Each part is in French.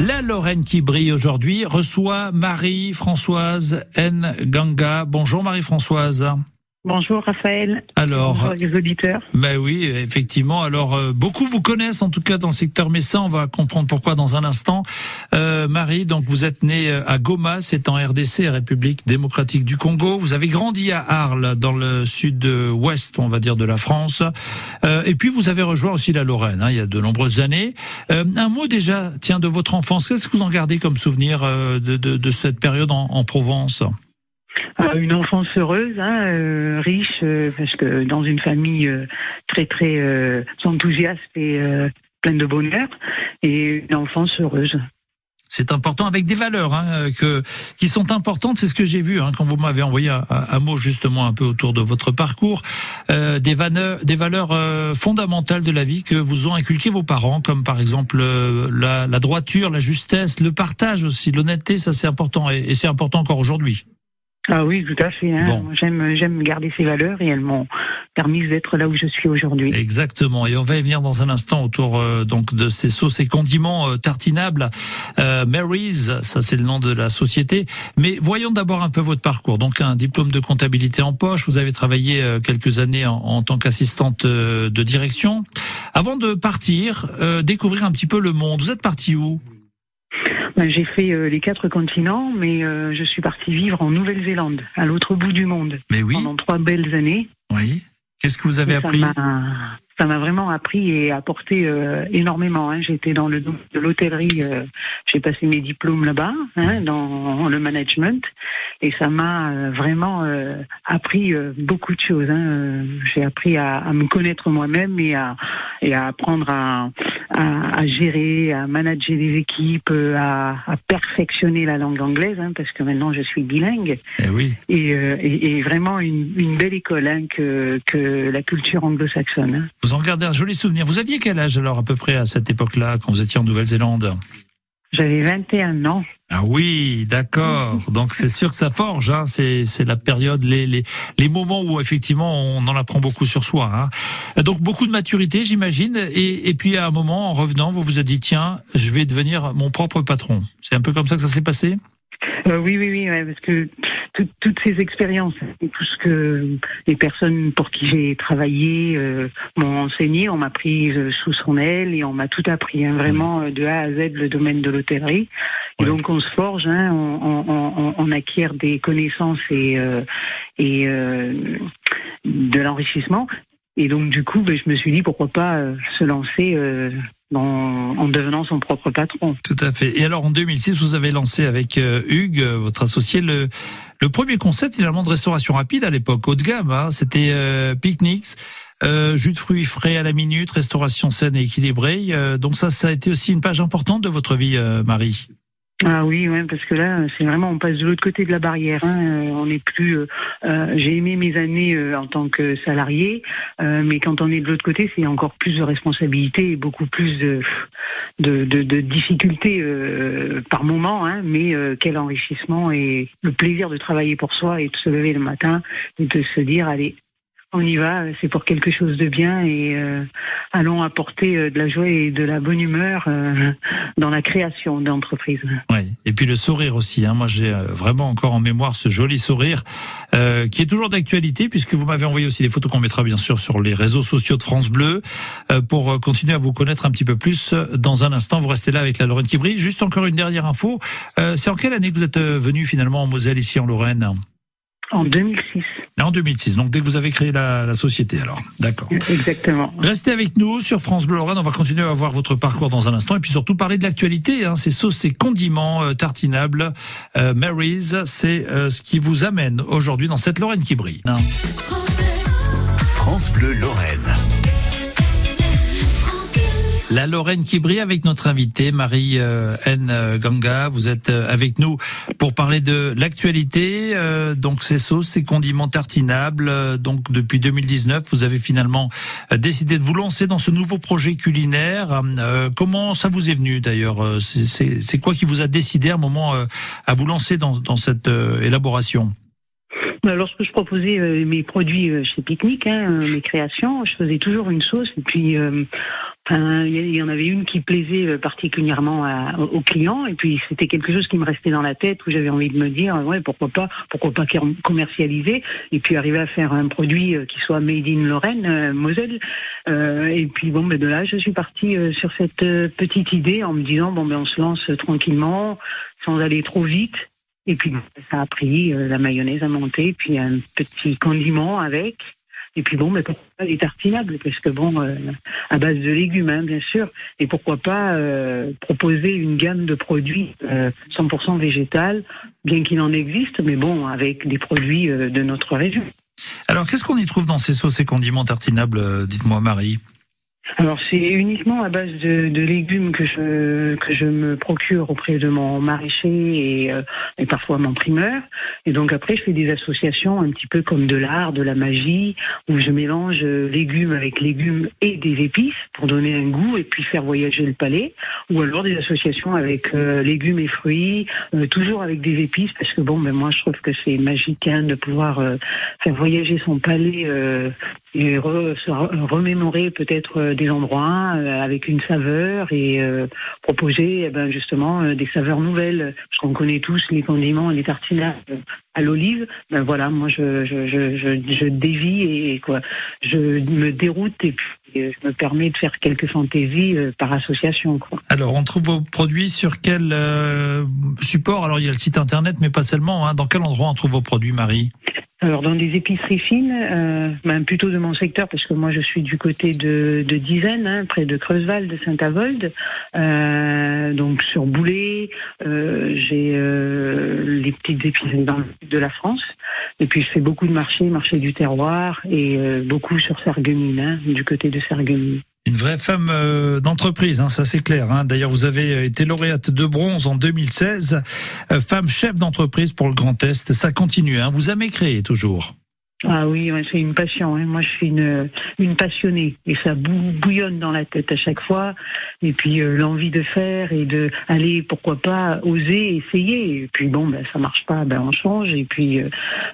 La Lorraine qui brille aujourd'hui reçoit Marie-Françoise N. Ganga. Bonjour Marie-Françoise. Bonjour Raphaël. Alors, Bonjour les auditeurs. Ben oui, effectivement. Alors, euh, beaucoup vous connaissent, en tout cas dans le secteur messin. On va comprendre pourquoi dans un instant. Euh, Marie, donc vous êtes née euh, à Goma, c'est en RDC, République démocratique du Congo. Vous avez grandi à Arles, dans le sud-ouest, on va dire, de la France. Euh, et puis vous avez rejoint aussi la Lorraine, hein, il y a de nombreuses années. Euh, un mot déjà, tiens, de votre enfance. Qu'est-ce que vous en gardez comme souvenir euh, de, de, de cette période en, en Provence? Une enfance heureuse, hein, euh, riche, euh, parce que dans une famille euh, très très enthousiaste et pleine de bonheur, et une enfance heureuse. C'est important avec des valeurs hein, que qui sont importantes. C'est ce que j'ai vu hein, quand vous m'avez envoyé un, un, mot justement un peu autour de votre parcours, euh, des valeurs, des valeurs euh, fondamentales de la vie que vous ont inculqué vos parents, comme par exemple euh, la, la, droiture, la justesse, le partage aussi, l'honnêteté. Ça c'est important et, et c'est important encore aujourd'hui. Ah oui, tout à fait. Hein. Bon. J'aime, j'aime garder ces valeurs et elles m'ont permis d'être là où je suis aujourd'hui. Exactement. Et on va y venir dans un instant autour euh, donc de ces sauces et condiments euh, tartinables. Euh, Mary's, ça c'est le nom de la société. Mais voyons d'abord un peu votre parcours. Donc un diplôme de comptabilité en poche. Vous avez travaillé euh, quelques années en, en tant qu'assistante euh, de direction. Avant de partir, euh, découvrir un petit peu le monde. Vous êtes parti où? Ben, J'ai fait euh, les quatre continents, mais euh, je suis partie vivre en Nouvelle-Zélande, à l'autre bout du monde, Mais oui. pendant trois belles années. Oui. Qu'est-ce que vous avez Et appris Ça m'a vraiment appris et apporté euh, énormément. Hein. J'étais dans le domaine de l'hôtellerie, euh, j'ai passé mes diplômes là-bas, hein, dans le management, et ça m'a euh, vraiment euh, appris euh, beaucoup de choses. Hein. Euh, J'ai appris à, à me connaître moi-même et à, et à apprendre à, à, à gérer, à manager des équipes, à, à perfectionner la langue anglaise, hein, parce que maintenant je suis bilingue Eh oui. et, euh, et, et vraiment une, une belle école hein, que, que la culture anglo-saxonne. Vous en gardez un joli souvenir. Vous aviez quel âge alors à peu près à cette époque-là quand vous étiez en Nouvelle-Zélande? J'avais 21 ans. Ah oui, d'accord. Donc c'est sûr que ça forge. Hein. C'est c'est la période, les, les les moments où effectivement on en apprend beaucoup sur soi. Hein. Donc beaucoup de maturité, j'imagine. Et et puis à un moment, en revenant, vous vous êtes dit tiens, je vais devenir mon propre patron. C'est un peu comme ça que ça s'est passé? Euh, oui, oui, oui, ouais, parce que tout- toutes ces expériences, et tout ce que les personnes pour qui j'ai travaillé euh, m'ont enseigné, on m'a pris euh, sous son aile et on m'a tout appris, hein, vraiment euh, de A à Z le domaine de l'hôtellerie. Et donc on se forge, hein, on, on, on, on acquiert des connaissances et, euh, et euh, de l'enrichissement. Et donc du coup, ben, je me suis dit pourquoi pas euh, se lancer euh, en devenant son propre patron. Tout à fait. Et alors en 2006, vous avez lancé avec euh, Hugues, euh, votre associé, le le premier concept finalement de restauration rapide à l'époque, haut de gamme. Hein. C'était euh, Picnics. Euh, jus de fruits frais à la minute, restauration saine et équilibrée. Euh, donc ça, ça a été aussi une page importante de votre vie, euh, Marie. Ah oui, ouais, parce que là, c'est vraiment, on passe de l'autre côté de la barrière. Hein. Euh, on n'est plus. euh, euh, J'ai aimé mes années en tant que salarié, mais quand on est de l'autre côté, c'est encore plus de responsabilités et beaucoup plus de de, difficultés par moment. Hein, mais quel enrichissement et le plaisir de travailler pour soi et de se lever le matin et de se dire, allez. On y va, c'est pour quelque chose de bien et euh, allons apporter euh, de la joie et de la bonne humeur euh, dans la création d'entreprise. Oui. Et puis le sourire aussi. Hein. Moi, j'ai euh, vraiment encore en mémoire ce joli sourire euh, qui est toujours d'actualité puisque vous m'avez envoyé aussi des photos qu'on mettra bien sûr sur les réseaux sociaux de France Bleu euh, pour continuer à vous connaître un petit peu plus. Dans un instant, vous restez là avec la Lorraine qui brille. Juste encore une dernière info. C'est en quelle année que vous êtes venu finalement en Moselle ici en Lorraine? En 2006, En 2006. Donc dès que vous avez créé la, la société, alors. D'accord. exactement. Restez avec nous sur France Bleu Lorraine. On va continuer à voir votre parcours dans un instant et puis surtout parler de l'actualité. Hein, ces sauces et condiments euh, tartinables. Euh, Mary's, c'est euh, ce qui vous amène aujourd'hui dans cette Lorraine qui brille. France Bleu Lorraine. La Lorraine qui brille avec notre invitée Marie euh, N Ganga. Vous êtes euh, avec nous pour parler de l'actualité. euh, donc ces sauces, ces condiments tartinables. Euh, donc depuis 2019, vous avez finalement euh, décidé de vous lancer dans ce nouveau projet culinaire. Euh, comment ça vous est venu d'ailleurs Euh, C'est- quoi qui vous a décidé à un moment euh, à vous lancer dans, cette euh, élaboration? Bah, Lorsque je proposais euh, mes produits euh, chez Picnic, hein, euh, mes créations, je faisais toujours une sauce et puis euh, Il y en avait une qui plaisait euh, particulièrement à, aux clients, et puis c'était quelque chose qui me restait dans la tête où j'avais envie de me dire, ouais, pourquoi pas, pourquoi pas commercialiser, et puis arriver à faire un produit euh, qui soit made in Lorraine, euh, Moselle. Euh, et puis bon, ben de là, je suis partie sur cette petite idée en me disant, bon, ben on se lance tranquillement, sans aller trop vite. Et puis ça a pris, la mayonnaise a monté, puis un petit condiment avec. Et puis bon, mais pourquoi pas les tartinables Parce que bon, euh, à base de légumes, hein, bien sûr. Et pourquoi pas euh, proposer une gamme de produits 100% euh, végétal, bien qu'il en existe, mais bon, avec des produits de notre région. Alors, qu'est-ce qu'on y trouve dans ces sauces et condiments tartinables Dites-moi, Marie? Alors c'est uniquement à base de, légumes que je que je me procure auprès de mon maraîcher et, euh, et, parfois mon primeur. Et donc après je fais des associations un petit peu comme de l'art, de la magie, où je mélange légumes avec légumes et des épices pour donner un goût et puis faire voyager le palais. Ou alors des associations avec euh, légumes et fruits, euh, toujours avec des épices parce que bon ben moi je trouve que c'est magique hein, de pouvoir faire voyager son palais et remémorer peut-être euh, des endroits euh, avec une saveur et euh, proposer eh ben, justement des saveurs nouvelles. Parce qu'on connaît tous les condiments les tartinades à l'olive. Ben voilà, moi je, dévie et quoi, je me déroute et puis je me permets de faire quelques fantaisies par association. Alors, on trouve vos produits sur quel support? Alors, il y a le site internet, mais pas seulement. Hein. Dans quel endroit on trouve vos produits, Marie? Alors dans des épiceries fines, euh, ben, plutôt de mon secteur parce que moi je suis du côté de, de Dizaine, hein, près de Creusval, de Saint-Avold. Euh, donc sur Boulet, euh, j'ai euh, les petites épiceries dans le sud de la France. Et puis je fais beaucoup de marchés, marché du terroir et euh, beaucoup sur Sarreguemines, hein, du côté de Sarreguemines. Une vraie femme euh, d'entreprise, hein, ça c'est clair. Hein. D'ailleurs, vous avez été lauréate de bronze en 2016, euh, femme chef d'entreprise pour le Grand Est. Ça continue, hein. vous aimez créer toujours. Ah oui, c'est une passion. Moi, je suis une, une passionnée et ça bouillonne dans la tête à chaque fois. Et puis euh, l'envie de faire et de aller, pourquoi pas, oser, essayer. Et puis bon, ben ça marche pas, ben on change. Et puis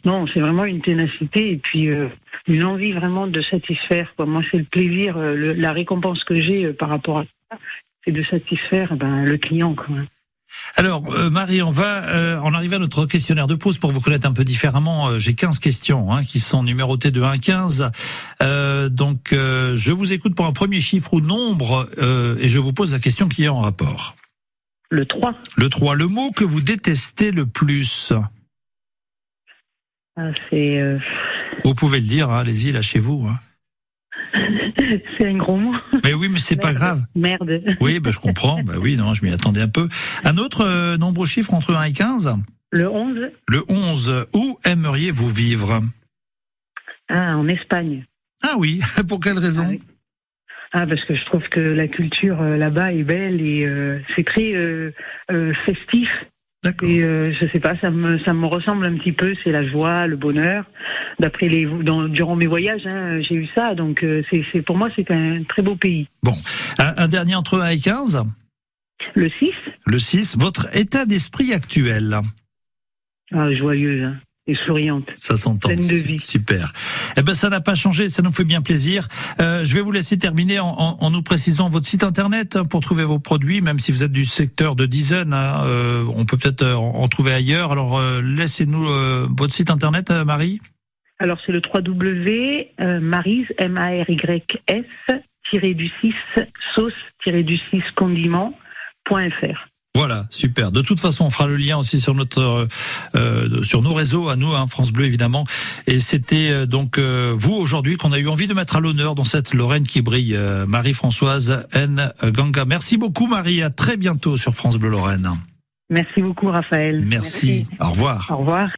non, c'est vraiment une ténacité et puis une envie vraiment de satisfaire. Quoi. Moi, c'est le plaisir, euh, la récompense que j'ai euh, par rapport à ça, c'est de satisfaire ben, le client. Quoi. Alors, euh, Marie, on va en arriver à notre questionnaire de pause pour vous connaître un peu différemment. J'ai 15 questions hein, qui sont numérotées de 1 à 15. donc, je vous écoute pour un premier chiffre ou nombre et je vous pose la question qui est en rapport. Le 3. Le 3. Le mot que vous détestez le plus ah, C'est vous pouvez le dire, hein, allez-y, lâchez-vous. Hein. C'est un gros mot. Mais oui, mais c'est pas grave. Merde. Oui, bah, je comprends. bah oui, non, je m'y attendais un peu. Un autre euh, nombre chiffre entre 1 et 15 Le 11. Le 11. Où aimeriez-vous vivre? Ah, en Espagne. Ah oui, pour quelle raison? Ah, ah, parce que je trouve que la culture euh, là-bas est belle et euh, c'est très festif. Et euh, je sais pas, ça me ça me ressemble un petit peu. C'est la joie, le bonheur. D'après les dans, durant mes voyages, hein, j'ai eu ça. Donc euh, c'est pour moi c'est un très beau pays. Bon, un, dernier entre 1 et 15 Le 6. Le 6. Votre état d'esprit actuel? Ah, joyeux. Hein et souriante. Ça s'entend. Pleine de vie. Super. Eh ben, ça n'a pas changé. Ça nous fait bien plaisir. Euh, je vais vous laisser terminer en, en, en, nous précisant votre site internet pour trouver vos produits, même si vous êtes du secteur de dizaines. Hein, euh, on peut peut-être euh, en, trouver ailleurs. Alors, euh, laissez-nous votre site internet, Marie. Alors, c'est le www.marise, M-A-R-Y-S, du 6, sauce, du 6, condiment.fr. Voilà, super. De toute façon, on fera le lien aussi sur notre euh, euh sur nos réseaux à nous, hein, France Bleu évidemment. Et c'était euh, donc euh, vous aujourd'hui qu'on a eu envie de mettre à l'honneur dans cette Lorraine qui brille, Marie-Françoise N. Ganga. Merci beaucoup Marie. À très bientôt sur France Bleu Lorraine. Merci beaucoup Raphaël. Merci. Au revoir. Au revoir.